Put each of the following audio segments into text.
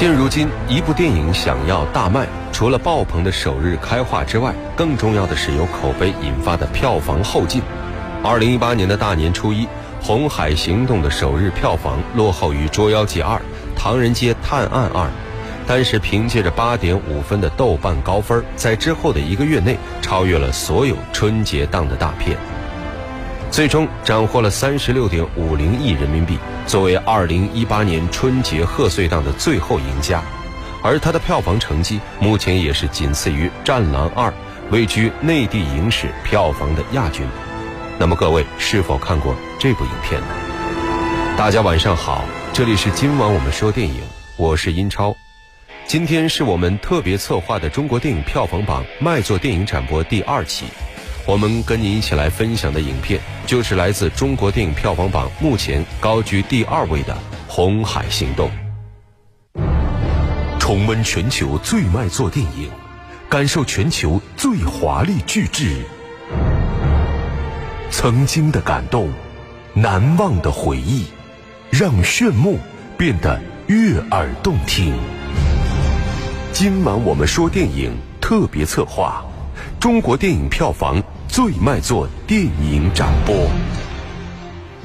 现如今，一部电影想要大卖，除了爆棚的首日开画之外，更重要的是由口碑引发的票房后劲。二零一八年的大年初一，《红海行动》的首日票房落后于《捉妖记二》《唐人街探案二》，但是凭借着八点五分的豆瓣高分，在之后的一个月内超越了所有春节档的大片。最终斩获了三十六点五零亿人民币，作为二零一八年春节贺岁档的最后赢家，而它的票房成绩目前也是仅次于《战狼二》，位居内地影史票房的亚军。那么各位是否看过这部影片呢？大家晚上好，这里是今晚我们说电影，我是英超，今天是我们特别策划的中国电影票房榜卖座电影展播第二期。我们跟您一起来分享的影片，就是来自中国电影票房榜目前高居第二位的《红海行动》。重温全球最卖座电影，感受全球最华丽巨制，曾经的感动，难忘的回忆，让炫目变得悦耳动听。今晚我们说电影特别策划。中国电影票房最卖座电影展播，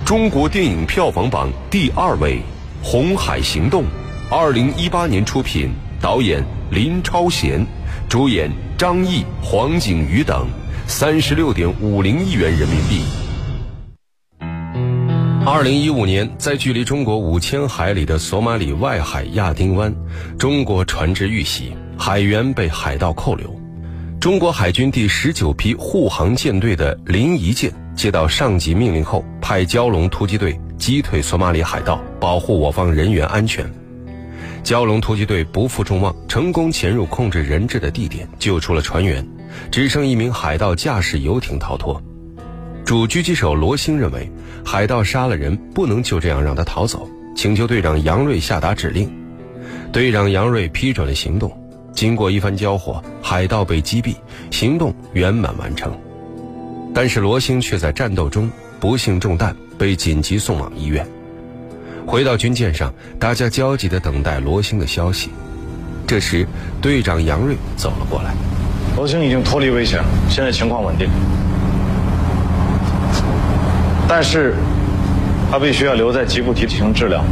中国电影票房榜第二位，《红海行动》，二零一八年出品，导演林超贤，主演张译、黄景瑜等，三十六点五零亿元人民币。二零一五年，在距离中国五千海里的索马里外海亚丁湾，中国船只遇袭，海员被海盗扣留。中国海军第十九批护航舰队的临沂舰接到上级命令后，派蛟龙突击队击退索马里海盗，保护我方人员安全。蛟龙突击队不负众望，成功潜入控制人质的地点，救出了船员，只剩一名海盗驾驶游艇逃脱。主狙击手罗星认为，海盗杀了人，不能就这样让他逃走，请求队长杨锐下达指令。队长杨锐批准了行动。经过一番交火，海盗被击毙，行动圆满完成。但是罗星却在战斗中不幸中弹，被紧急送往医院。回到军舰上，大家焦急地等待罗星的消息。这时，队长杨锐走了过来。罗星已经脱离危险，现在情况稳定，但是他必须要留在吉布提进行治疗，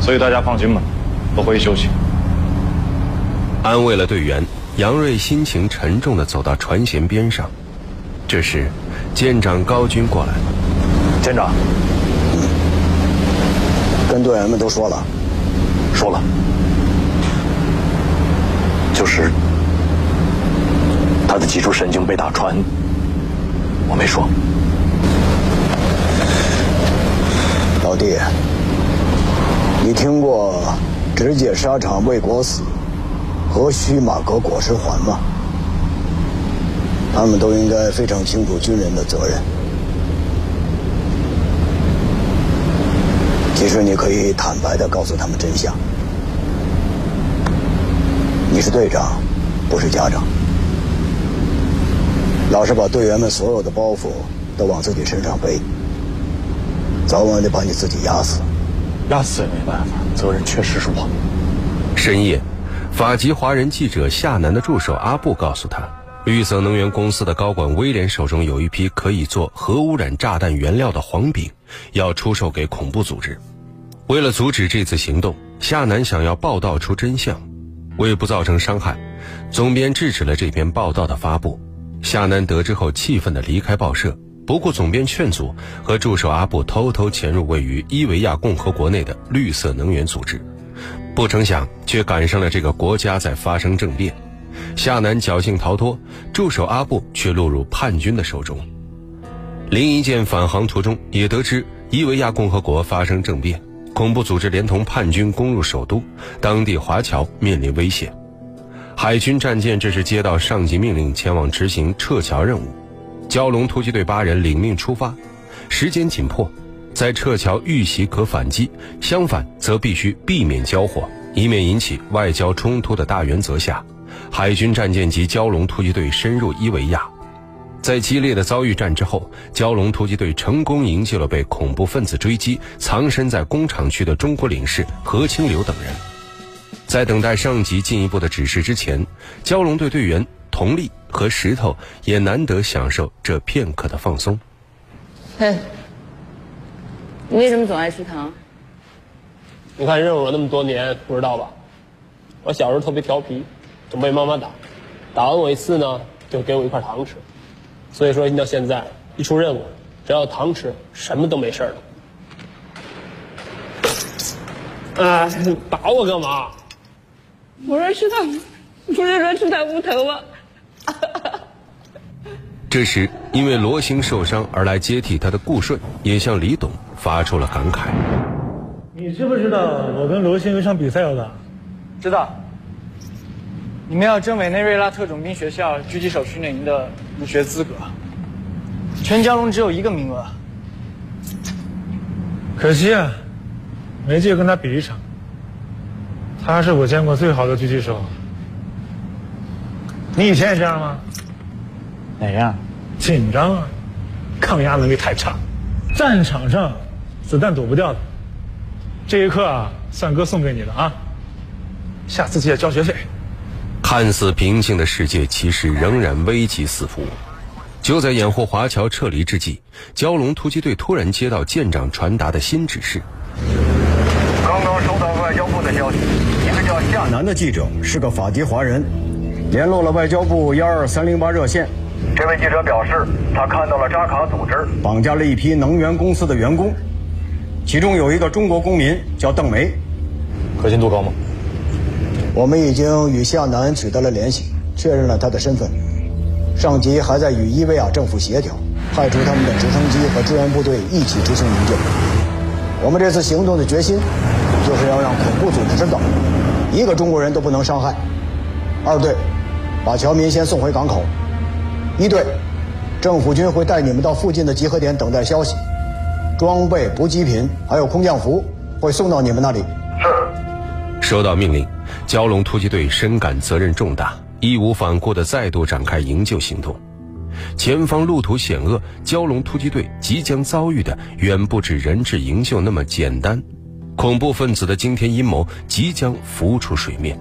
所以大家放心吧，都回去休息。安慰了队员，杨瑞心情沉重的走到船舷边上。这时，舰长高军过来：“舰长，跟队员们都说了，说了，就是他的脊柱神经被打穿，我没说。老弟，你听过直接沙场为国死？”和须马革裹尸还吗？他们都应该非常清楚军人的责任。其实你可以坦白的告诉他们真相：你是队长，不是家长。老是把队员们所有的包袱都往自己身上背，早晚得把你自己压死。压死也没办法，责任确实是我。深夜。法籍华人记者夏楠的助手阿布告诉他，绿色能源公司的高管威廉手中有一批可以做核污染炸弹原料的黄饼，要出售给恐怖组织。为了阻止这次行动，夏楠想要报道出真相，为不造成伤害，总编制止了这篇报道的发布。夏楠得知后气愤地离开报社，不顾总编劝阻，和助手阿布偷偷潜入位于伊维亚共和国内的绿色能源组织。不成想，却赶上了这个国家在发生政变。夏楠侥幸逃脱，助手阿布却落入叛军的手中。林一舰返航途中，也得知伊维亚共和国发生政变，恐怖组织连同叛军攻入首都，当地华侨面临危险。海军战舰这时接到上级命令，前往执行撤侨任务。蛟龙突击队八人领命出发，时间紧迫。在撤侨遇袭可反击，相反则必须避免交火，以免引起外交冲突的大原则下，海军战舰及蛟龙突击队深入伊维亚。在激烈的遭遇战之后，蛟龙突击队成功营救了被恐怖分子追击、藏身在工厂区的中国领事何清流等人。在等待上级进一步的指示之前，蛟龙队队员佟丽和石头也难得享受这片刻的放松。嘿，你为什么总爱吃糖？你看认识我那么多年，不知道吧？我小时候特别调皮，总被妈妈打，打完我一次呢，就给我一块糖吃。所以说，到现在一出任务，只要有糖吃，什么都没事了。哎，打我干嘛？我说吃糖，不是说吃糖不疼吗？这时，因为罗行受伤而来接替他的顾顺，也向李董发出了感慨：“你知不知道我跟罗兴有场比赛要打？知道。你们要争委内瑞拉特种兵学校狙击手训练营的入学资格，全蛟龙只有一个名额。可惜啊，没机会跟他比一场。他是我见过最好的狙击手。你以前也这样吗？哪样？紧张啊，抗压能力太差，战场上子弹躲不掉的。这一课啊，算哥送给你的啊，下次记得交学费。看似平静的世界，其实仍然危机四伏。就在掩护华侨撤离之际，蛟龙突击队突然接到舰长传达的新指示。刚刚收到外交部的消息，一个叫夏楠的记者是个法籍华人，联络了外交部幺二三零八热线。这位记者表示，他看到了扎卡组织绑架了一批能源公司的员工，其中有一个中国公民叫邓梅。可信度高吗？我们已经与夏南取得了联系，确认了他的身份。上级还在与伊维亚政府协调，派出他们的直升机和支援部队一起执行营救。我们这次行动的决心，就是要让恐怖组织知道，一个中国人都不能伤害。二队，把侨民先送回港口。一队，政府军会带你们到附近的集合点等待消息，装备、补给品还有空降服会送到你们那里。是。收到命令。蛟龙突击队深感责任重大，义无反顾地再度展开营救行动。前方路途险恶，蛟龙突击队即将遭遇的远不止人质营救那么简单，恐怖分子的惊天阴谋即将浮出水面，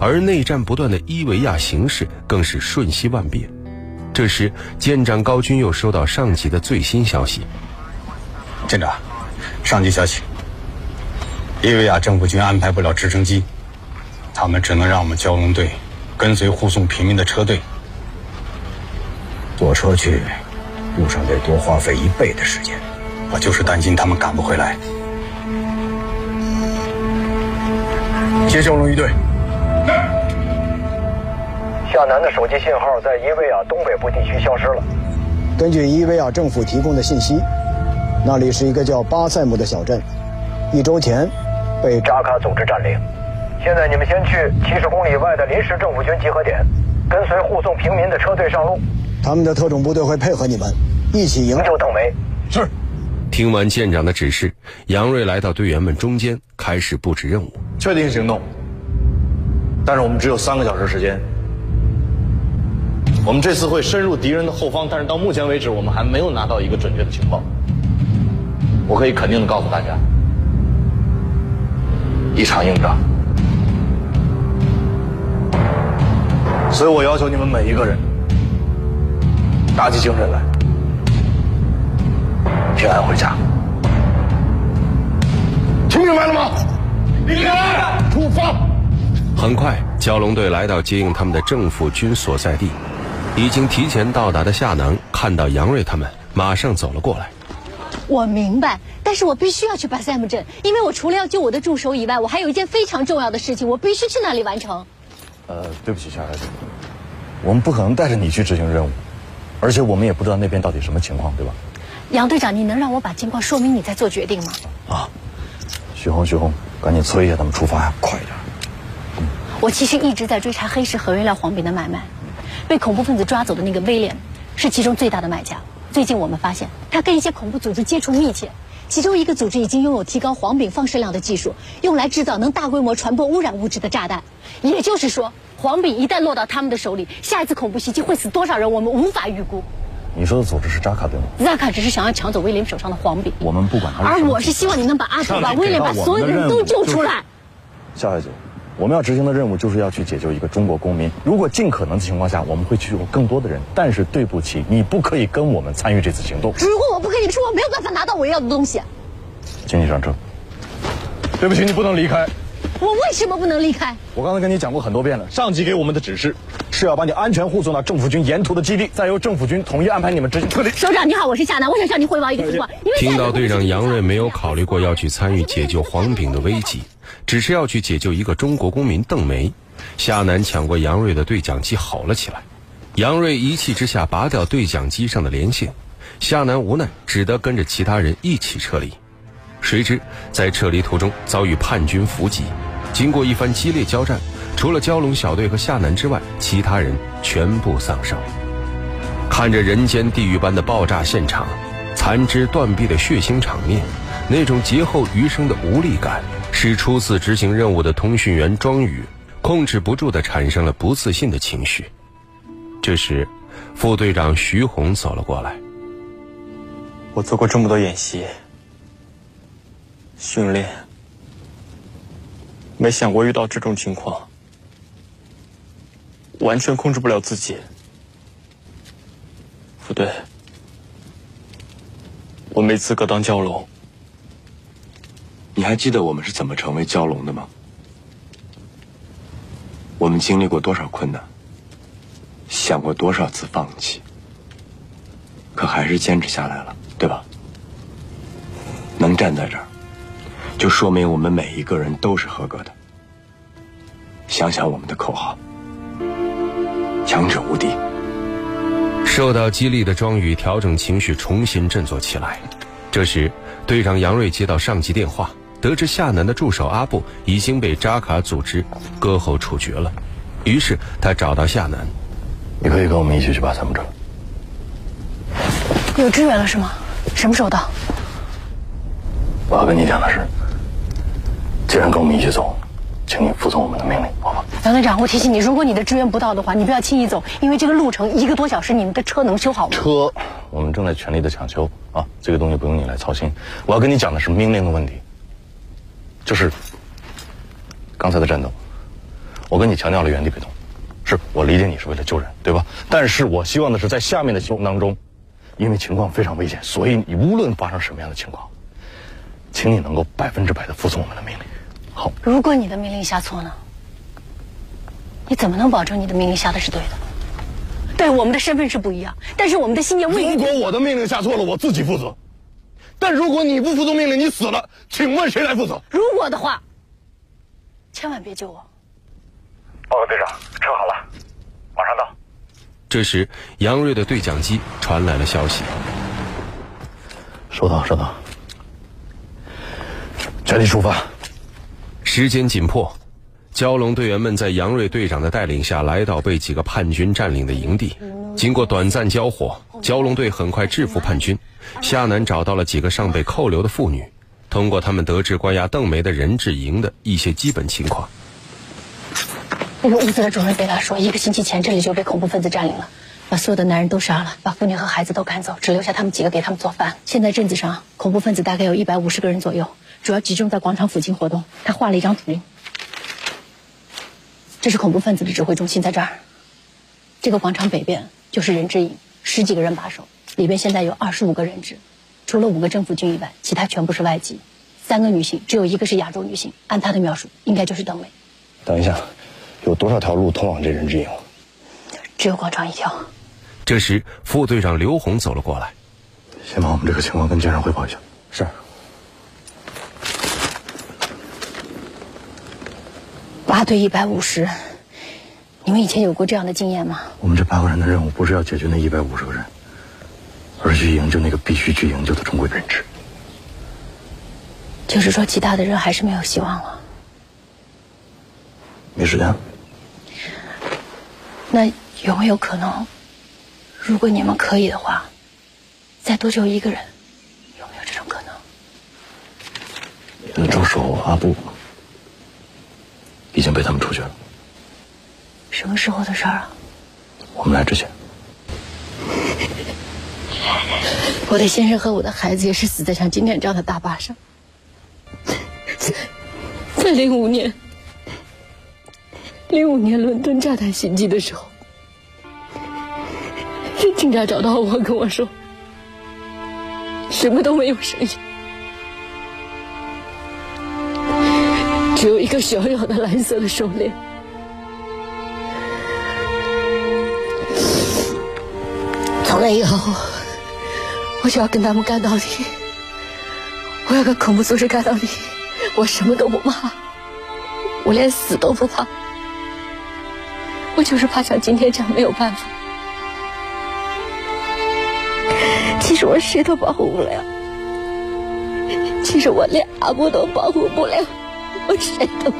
而内战不断的伊维亚形势更是瞬息万变。这时，舰长高军又收到上级的最新消息：舰长，上级消息，伊维亚政府军安排不了直升机。他们只能让我们蛟龙队跟随护送平民的车队。坐车去，路上得多花费一倍的时间。我就是担心他们赶不回来。接蛟龙一队。夏南的手机信号在伊维亚东北部地区消失了。根据伊维亚政府提供的信息，那里是一个叫巴塞姆的小镇，一周前被扎卡组织占领。现在你们先去七十公里外的临时政府军集合点，跟随护送平民的车队上路。他们的特种部队会配合你们，一起营救邓梅。是。听完舰长的指示，杨瑞来到队员们中间，开始布置任务。确定行动，但是我们只有三个小时时间。我们这次会深入敌人的后方，但是到目前为止，我们还没有拿到一个准确的情报。我可以肯定的告诉大家，一场硬仗。所以我要求你们每一个人打起精神来，平安回家。听明白了吗？平安出发。很快，蛟龙队来到接应他们的政府军所在地。已经提前到达的夏囊看到杨瑞他们，马上走了过来。我明白，但是我必须要去巴塞姆镇，因为我除了要救我的助手以外，我还有一件非常重要的事情，我必须去那里完成。呃，对不起，夏孩子，我们不可能带着你去执行任务，而且我们也不知道那边到底什么情况，对吧？杨队长，你能让我把情况说明，你再做决定吗？啊，许红，许红，赶紧催一下他们出发呀，快一点！我其实一直在追查黑市核原料黄饼的买卖，被恐怖分子抓走的那个威廉，是其中最大的买家。最近我们发现，他跟一些恐怖组织接触密切，其中一个组织已经拥有提高黄饼放射量的技术，用来制造能大规模传播污染物质的炸弹。也就是说，黄饼一旦落到他们的手里，下一次恐怖袭击会死多少人，我们无法预估。你说的组织是扎卡对吗？扎卡只是想要抢走威廉手上的黄饼，我们不管他是而我是希望你能把阿土、把威廉、把所有的人都救出来。夏小姐，我们要执行的任务就是要去解救一个中国公民。如果尽可能的情况下，我们会去救更多的人。但是对不起，你不可以跟我们参与这次行动。如果我不跟你说，我没有办法拿到我要的东西。请你上车。对不起，你不能离开。我为什么不能离开？我刚才跟你讲过很多遍了，上级给我们的指示是要把你安全护送到政府军沿途的基地，再由政府军统一安排你们执行 撤离。首长你好，我是夏楠，我想向您汇报一个情况。听到队长杨瑞没有考虑过要去参与解救黄炳的危机，只是要去解救一个中国公民邓梅，夏楠抢过杨瑞的对讲机吼了起来。杨瑞一气之下拔掉对讲机上的连线，夏楠无奈只得跟着其他人一起撤离。谁知在撤离途中遭遇叛军伏击。经过一番激烈交战，除了蛟龙小队和夏楠之外，其他人全部丧生。看着人间地狱般的爆炸现场，残肢断臂的血腥场面，那种劫后余生的无力感，使初次执行任务的通讯员庄宇控制不住地产生了不自信的情绪。这时，副队长徐红走了过来。我做过这么多演习、训练。没想过遇到这种情况，完全控制不了自己。副队，我没资格当蛟龙。你还记得我们是怎么成为蛟龙的吗？我们经历过多少困难，想过多少次放弃，可还是坚持下来了，对吧？能站在这儿。就说明我们每一个人都是合格的。想想我们的口号：强者无敌。受到激励的庄宇调整情绪，重新振作起来。这时，队长杨瑞接到上级电话，得知夏楠的助手阿布已经被扎卡组织割喉处决了。于是他找到夏楠：“你可以跟我们一起去巴参姆镇。有支援了是吗？什么时候到？我要跟你讲的是。”既然跟我们一起走，请你服从我们的命令，好吧？杨队长，我提醒你，如果你的支援不到的话，你不要轻易走，因为这个路程一个多小时，你们的车能修好吗？车，我们正在全力的抢修啊，这个东西不用你来操心。我要跟你讲的是命令的问题，就是刚才的战斗，我跟你强调了原地别动，是我理解你是为了救人，对吧？但是我希望的是在下面的行动当中，因为情况非常危险，所以你无论发生什么样的情况，请你能够百分之百的服从我们的命令。好，如果你的命令下错呢？你怎么能保证你的命令下的是对的？对，我们的身份是不一样，但是我们的信念未如果我的命令下错了，我自己负责；但如果你不服从命令，你死了，请问谁来负责？如果的话，千万别救我。报告队长，车好了，马上到。这时，杨瑞的对讲机传来了消息：收到，收到。全力出发！时间紧迫，蛟龙队员们在杨瑞队长的带领下来到被几个叛军占领的营地。经过短暂交火，蛟龙队很快制服叛军。夏楠找到了几个尚被扣留的妇女，通过他们得知关押邓梅的人质营的一些基本情况。那个屋子的主人贝拉说，一个星期前这里就被恐怖分子占领了，把所有的男人都杀了，把妇女和孩子都赶走，只留下他们几个给他们做饭。现在镇子上恐怖分子大概有一百五十个人左右。主要集中在广场附近活动。他画了一张图，这是恐怖分子的指挥中心，在这儿。这个广场北边就是人质营，十几个人把守，里边现在有二十五个人质，除了五个政府军以外，其他全部是外籍。三个女性，只有一个是亚洲女性。按她的描述，应该就是邓梅。等一下，有多少条路通往这人质营？只有广场一条。这时，副队长刘红走了过来，先把我们这个情况跟舰上汇报一下。是。八对一百五十，你们以前有过这样的经验吗？我们这八个人的任务不是要解决那一百五十个人，而是去营救那个必须去营救的中国人质。就是说，其他的人还是没有希望了。没时间。那有没有可能，如果你们可以的话，再多救一个人？有没有这种可能？助手阿布。被他们出去了。什么时候的事儿啊？我们来之前。我的先生和我的孩子也是死在像今天这样的大坝上。在零五年，零五年伦敦炸弹袭击的时候，警察找到我，跟我说，什么都没有剩下，只有一个小小的蓝色的手链。从那以后，我就要跟他们干到底，我要跟恐怖组织干到底。我什么都不怕，我连死都不怕，我就是怕像今天这样没有办法。其实我谁都保护不了，其实我连阿布都保护不了，我谁都不。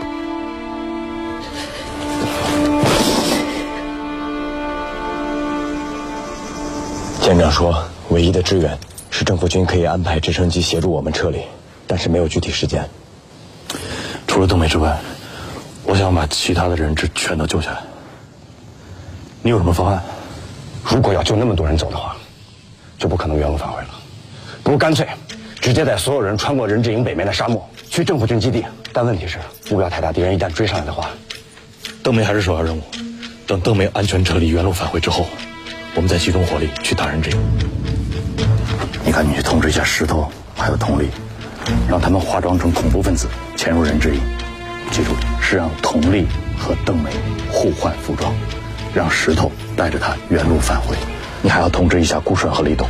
舰长说，唯一的支援是政府军可以安排直升机协助我们撤离，但是没有具体时间。除了邓梅之外，我想把其他的人质全都救下来。你有什么方案？如果要救那么多人走的话，就不可能原路返回了。不如干脆直接带所有人穿过人质营北面的沙漠，去政府军基地。但问题是目标太大，敌人一旦追上来的话，邓梅还是首要任务。等邓梅安全撤离、原路返回之后，我们再集中火力去打人质。你赶紧去通知一下石头，还有佟丽。让他们化妆成恐怖分子潜入人质营，记住是让佟丽和邓梅互换服装，让石头带着他原路返回。你还要通知一下顾顺和李董，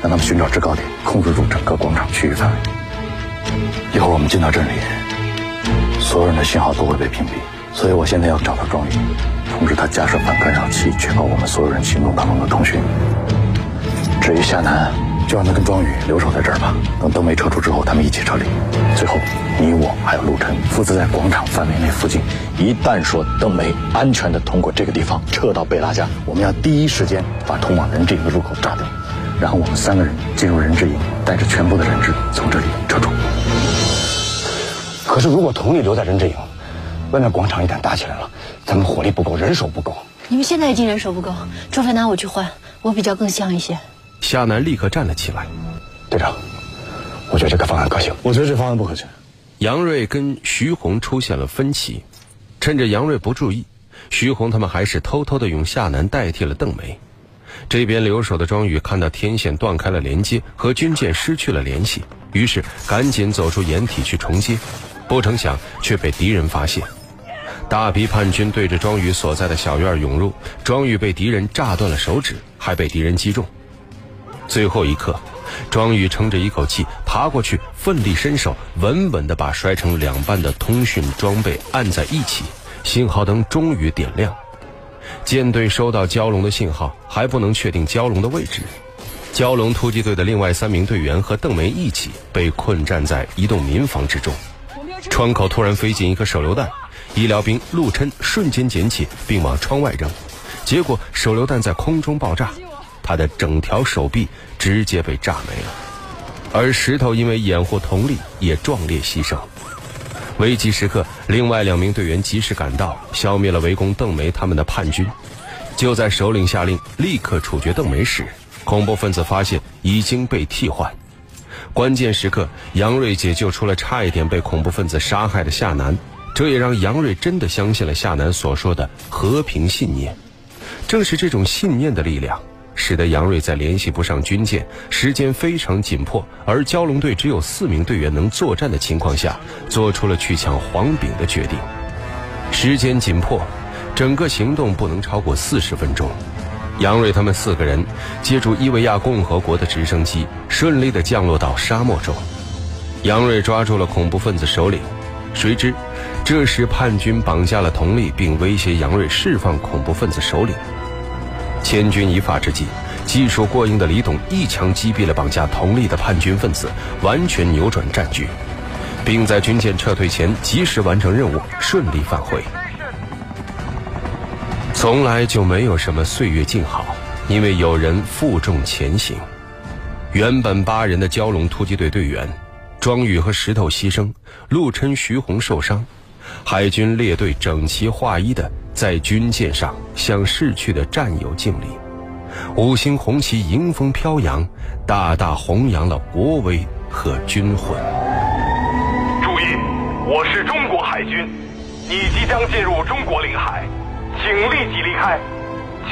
让他们寻找制高点，控制住整个广场区域范围。一会儿我们进到这里，所有人的信号都会被屏蔽，所以我现在要找到庄宇，通知他架设反干扰器，确保我们所有人行动当中的通讯。至于夏楠。就让他跟庄宇留守在这儿吧。等邓梅撤出之后，他们一起撤离。最后，你我还有陆晨负责在广场范围内附近。一旦说邓梅安全的通过这个地方撤到贝拉家，我们要第一时间把通往人质营的入口炸掉，然后我们三个人进入人质营，带着全部的人质从这里撤出。可是，如果佟丽留在人质营，外面广场一旦打起来了，咱们火力不够，人手不够。你们现在已经人手不够，除非拿我去换，我比较更像一些。夏楠立刻站了起来，队长，我觉得这个方案可行。我觉得这方案不可行。杨瑞跟徐红出现了分歧，趁着杨瑞不注意，徐红他们还是偷偷的用夏楠代替了邓梅。这边留守的庄宇看到天线断开了连接，和军舰失去了联系，于是赶紧走出掩体去重接，不成想却被敌人发现。大批叛军对着庄宇所在的小院涌入，庄宇被敌人炸断了手指，还被敌人击中。最后一刻，庄宇撑着一口气爬过去，奋力伸手，稳稳地把摔成两半的通讯装备按在一起，信号灯终于点亮。舰队收到蛟龙的信号，还不能确定蛟龙的位置。蛟龙突击队的另外三名队员和邓梅一起被困站在一栋民房之中，窗口突然飞进一颗手榴弹，医疗兵陆琛瞬间捡起并往窗外扔，结果手榴弹在空中爆炸。他的整条手臂直接被炸没了，而石头因为掩护佟丽也壮烈牺牲。危急时刻，另外两名队员及时赶到，消灭了围攻邓梅他们的叛军。就在首领下令立刻处决邓梅时，恐怖分子发现已经被替换。关键时刻，杨瑞解救出了差一点被恐怖分子杀害的夏楠，这也让杨瑞真的相信了夏楠所说的和平信念。正是这种信念的力量。使得杨瑞在联系不上军舰、时间非常紧迫，而蛟龙队只有四名队员能作战的情况下，做出了去抢黄炳的决定。时间紧迫，整个行动不能超过四十分钟。杨瑞他们四个人借助伊维亚共和国的直升机，顺利地降落到沙漠中。杨瑞抓住了恐怖分子首领，谁知这时叛军绑架了佟丽，并威胁杨瑞释放恐怖分子首领。千钧一发之际，技术过硬的李董一枪击毙了绑架佟丽的叛军分子，完全扭转战局，并在军舰撤退前及时完成任务，顺利返回。从来就没有什么岁月静好，因为有人负重前行。原本八人的蛟龙突击队队员，庄宇和石头牺牲，陆琛、徐红受伤，海军列队整齐划一的。在军舰上向逝去的战友敬礼，五星红旗迎风飘扬，大大弘扬了国威和军魂。注意，我是中国海军，你即将进入中国领海，请立即离开，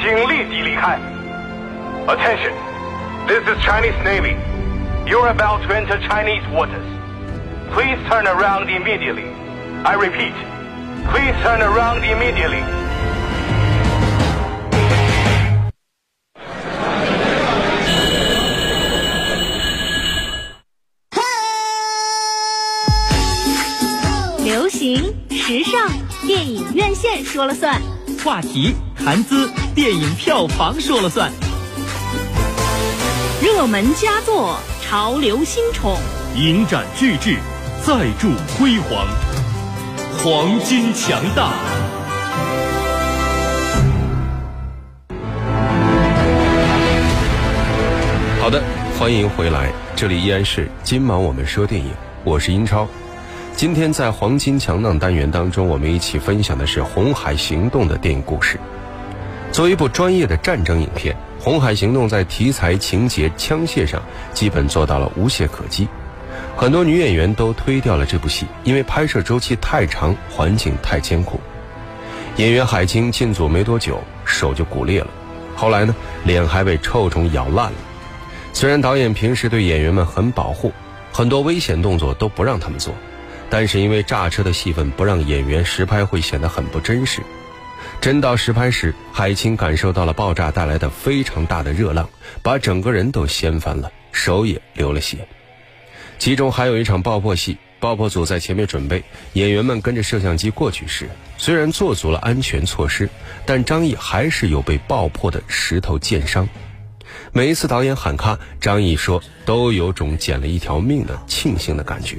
请立即离开。Attention, this is Chinese Navy. You're about to enter Chinese waters. Please turn around immediately. I repeat, please turn around immediately. 流行、时尚、电影院线说了算，话题、谈资、电影票房说了算，热门佳作、潮流新宠，影展巨制，再铸辉煌，黄金强大。好的，欢迎回来，这里依然是今晚我们说电影，我是英超。今天在黄金强档单元当中，我们一起分享的是《红海行动》的电影故事。作为一部专业的战争影片，《红海行动》在题材、情节、枪械上基本做到了无懈可击。很多女演员都推掉了这部戏，因为拍摄周期太长，环境太艰苦。演员海清进组没多久，手就骨裂了，后来呢，脸还被臭虫咬烂了。虽然导演平时对演员们很保护，很多危险动作都不让他们做。但是因为炸车的戏份不让演员实拍，会显得很不真实。真到实拍时，海清感受到了爆炸带来的非常大的热浪，把整个人都掀翻了，手也流了血。其中还有一场爆破戏，爆破组在前面准备，演员们跟着摄像机过去时，虽然做足了安全措施，但张译还是有被爆破的石头溅伤。每一次导演喊卡，张译说都有种捡了一条命的庆幸的感觉。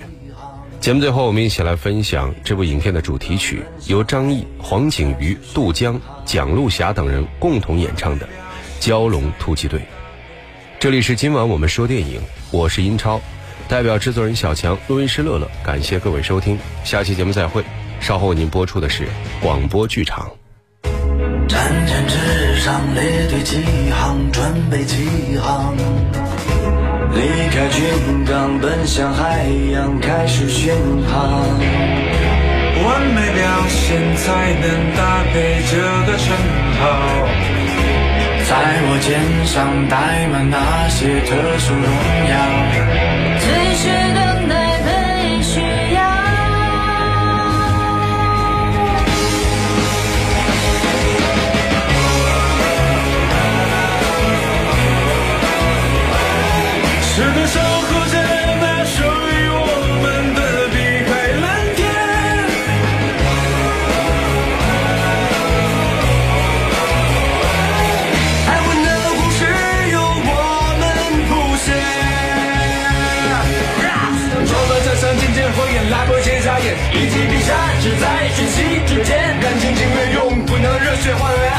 节目最后，我们一起来分享这部影片的主题曲，由张译、黄景瑜、杜江、蒋璐霞等人共同演唱的《蛟龙突击队》。这里是今晚我们说电影，我是英超，代表制作人小强、录音师乐乐，感谢各位收听，下期节目再会。稍后为您播出的是广播剧场。战舰之上，列队起航，准备起航。离开军港，奔向海洋，开始巡航。完美表现才能搭配这个称号。在我肩上带满那些特殊荣耀。最炫瞬息之间。燃尽情愿用不能热血换来